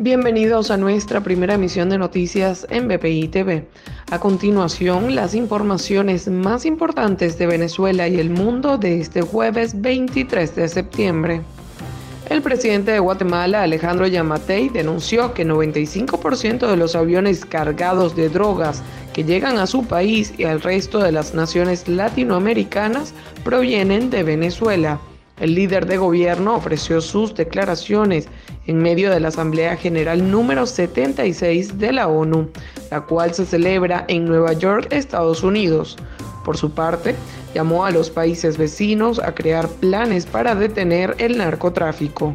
Bienvenidos a nuestra primera emisión de noticias en BPI TV. A continuación, las informaciones más importantes de Venezuela y el mundo de este jueves 23 de septiembre. El presidente de Guatemala, Alejandro Yamatei, denunció que 95% de los aviones cargados de drogas que llegan a su país y al resto de las naciones latinoamericanas provienen de Venezuela. El líder de gobierno ofreció sus declaraciones en medio de la Asamblea General número 76 de la ONU, la cual se celebra en Nueva York, Estados Unidos. Por su parte, llamó a los países vecinos a crear planes para detener el narcotráfico.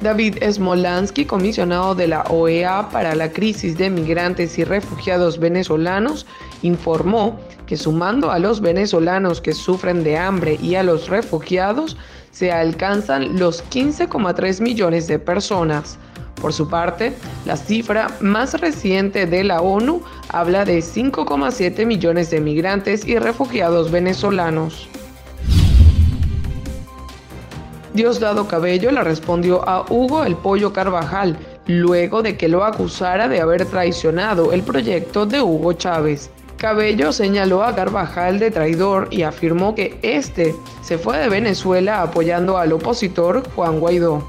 David Smolansky, comisionado de la OEA para la crisis de migrantes y refugiados venezolanos, informó que sumando a los venezolanos que sufren de hambre y a los refugiados, se alcanzan los 15,3 millones de personas. Por su parte, la cifra más reciente de la ONU habla de 5,7 millones de migrantes y refugiados venezolanos. Diosdado Cabello le respondió a Hugo el Pollo Carvajal luego de que lo acusara de haber traicionado el proyecto de Hugo Chávez. Cabello señaló a Carvajal de traidor y afirmó que este se fue de Venezuela apoyando al opositor Juan Guaidó.